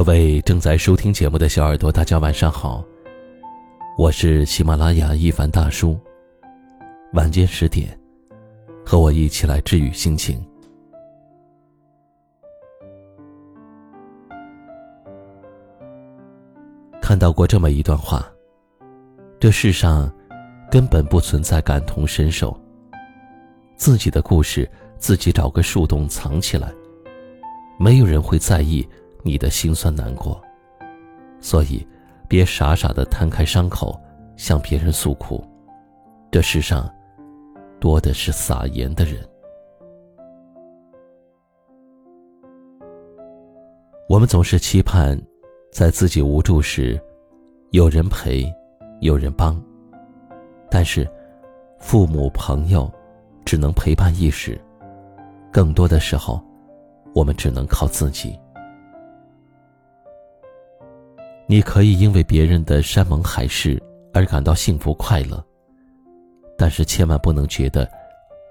各位正在收听节目的小耳朵，大家晚上好。我是喜马拉雅一凡大叔。晚间十点，和我一起来治愈心情。看到过这么一段话：这世上根本不存在感同身受，自己的故事自己找个树洞藏起来，没有人会在意。你的心酸难过，所以别傻傻的摊开伤口向别人诉苦。这世上多的是撒盐的人。我们总是期盼在自己无助时有人陪，有人帮。但是父母朋友只能陪伴一时，更多的时候，我们只能靠自己。你可以因为别人的山盟海誓而感到幸福快乐，但是千万不能觉得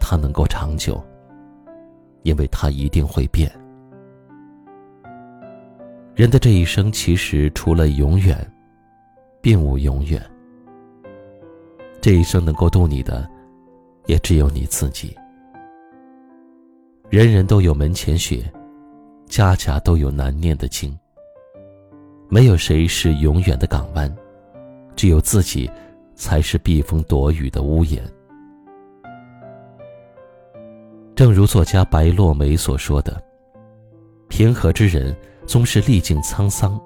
它能够长久，因为它一定会变。人的这一生其实除了永远，并无永远。这一生能够渡你的，也只有你自己。人人都有门前雪，家家都有难念的经。没有谁是永远的港湾，只有自己，才是避风躲雨的屋檐。正如作家白落梅所说的：“平和之人，终是历尽沧桑，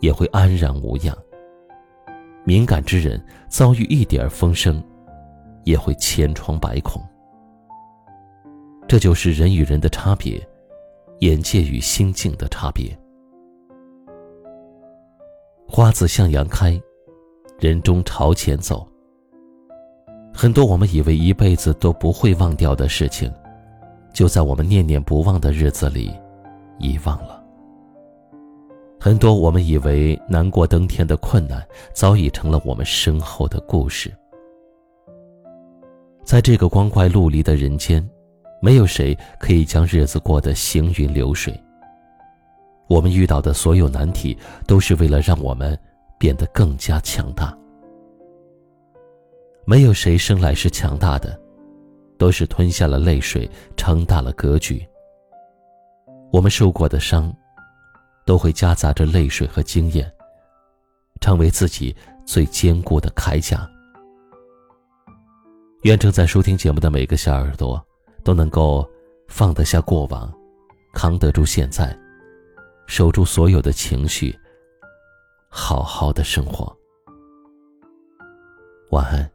也会安然无恙；敏感之人，遭遇一点风声，也会千疮百孔。这就是人与人的差别，眼界与心境的差别。”花自向阳开，人终朝前走。很多我们以为一辈子都不会忘掉的事情，就在我们念念不忘的日子里，遗忘了。很多我们以为难过登天的困难，早已成了我们身后的故事。在这个光怪陆离的人间，没有谁可以将日子过得行云流水。我们遇到的所有难题，都是为了让我们变得更加强大。没有谁生来是强大的，都是吞下了泪水，撑大了格局。我们受过的伤，都会夹杂着泪水和经验，成为自己最坚固的铠甲。愿正在收听节目的每个小耳朵，都能够放得下过往，扛得住现在。守住所有的情绪，好好的生活。晚安。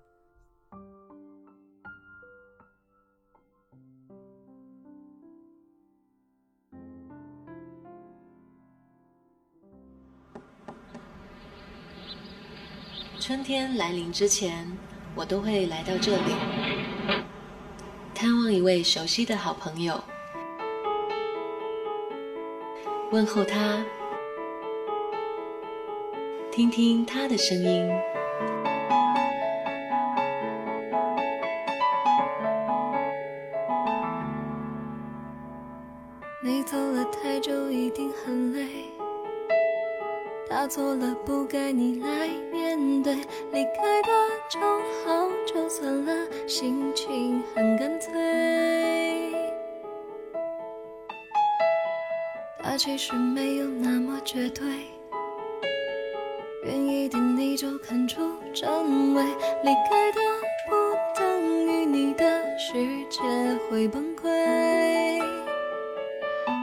春天来临之前，我都会来到这里，探望一位熟悉的好朋友。问候他，听听他的声音。你走了太久，一定很累。他错了，不该你来面对。离开的就好，就算了，心情很干脆。其实没有那么绝对，远一点你就看出真伪。离开的不等于你的世界会崩溃，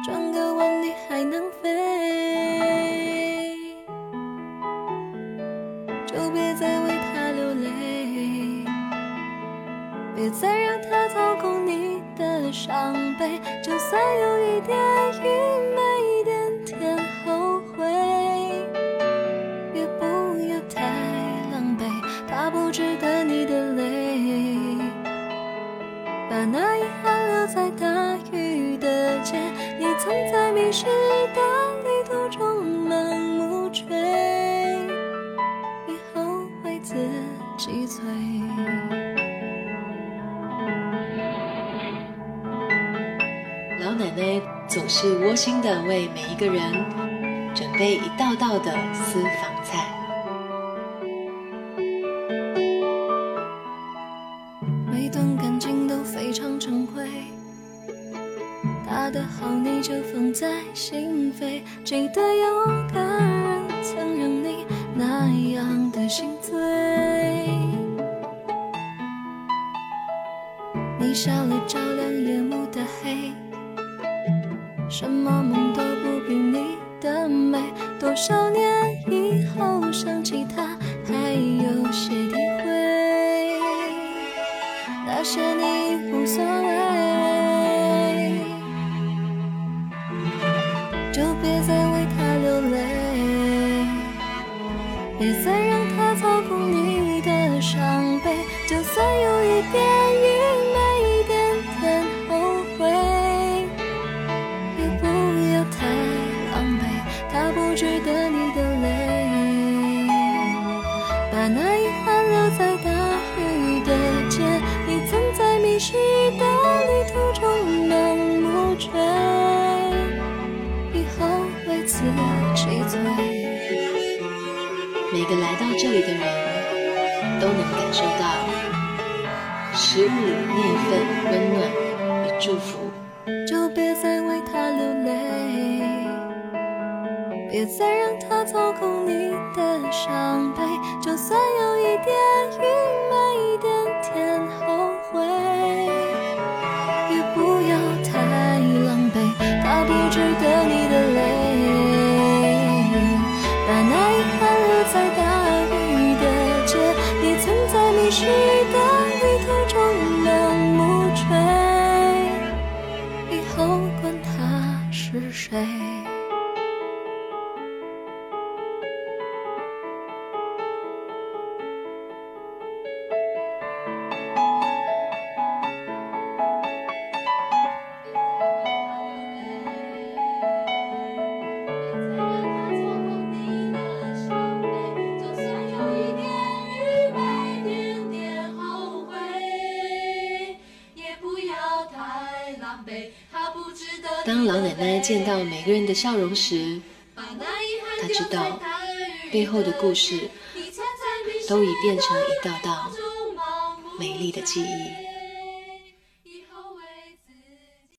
转个弯你还能飞，就别再为他流泪，别再让他操控你的伤悲，就算有一点总是窝心的为每一个人准备一道道的私房菜。每段感情都非常珍贵，打得好你就放在心扉。记得有个人曾让你那样的心醉，你笑了什么梦都不比你的美。多少年以后想起他，还有些体会。那些你无所谓，就别再为他流泪，别再让他操控你的伤悲。就算有一点把那遗憾留在大雨的街。你曾在迷失的旅途中盲目追，以后为此气醉。每个来到这里的人都能感受到食物里的那份温暖与祝福。别再让他操控你的伤悲。就算有一点愚昧，一点点后悔，也不要太狼狈。他不值得你的泪，把那遗憾留在大雨的街。你曾在迷失的旅途中盲目追。以后管他是谁。当老奶奶见到每个人的笑容时，她知道背后的故事都已变成一道道美丽的记忆。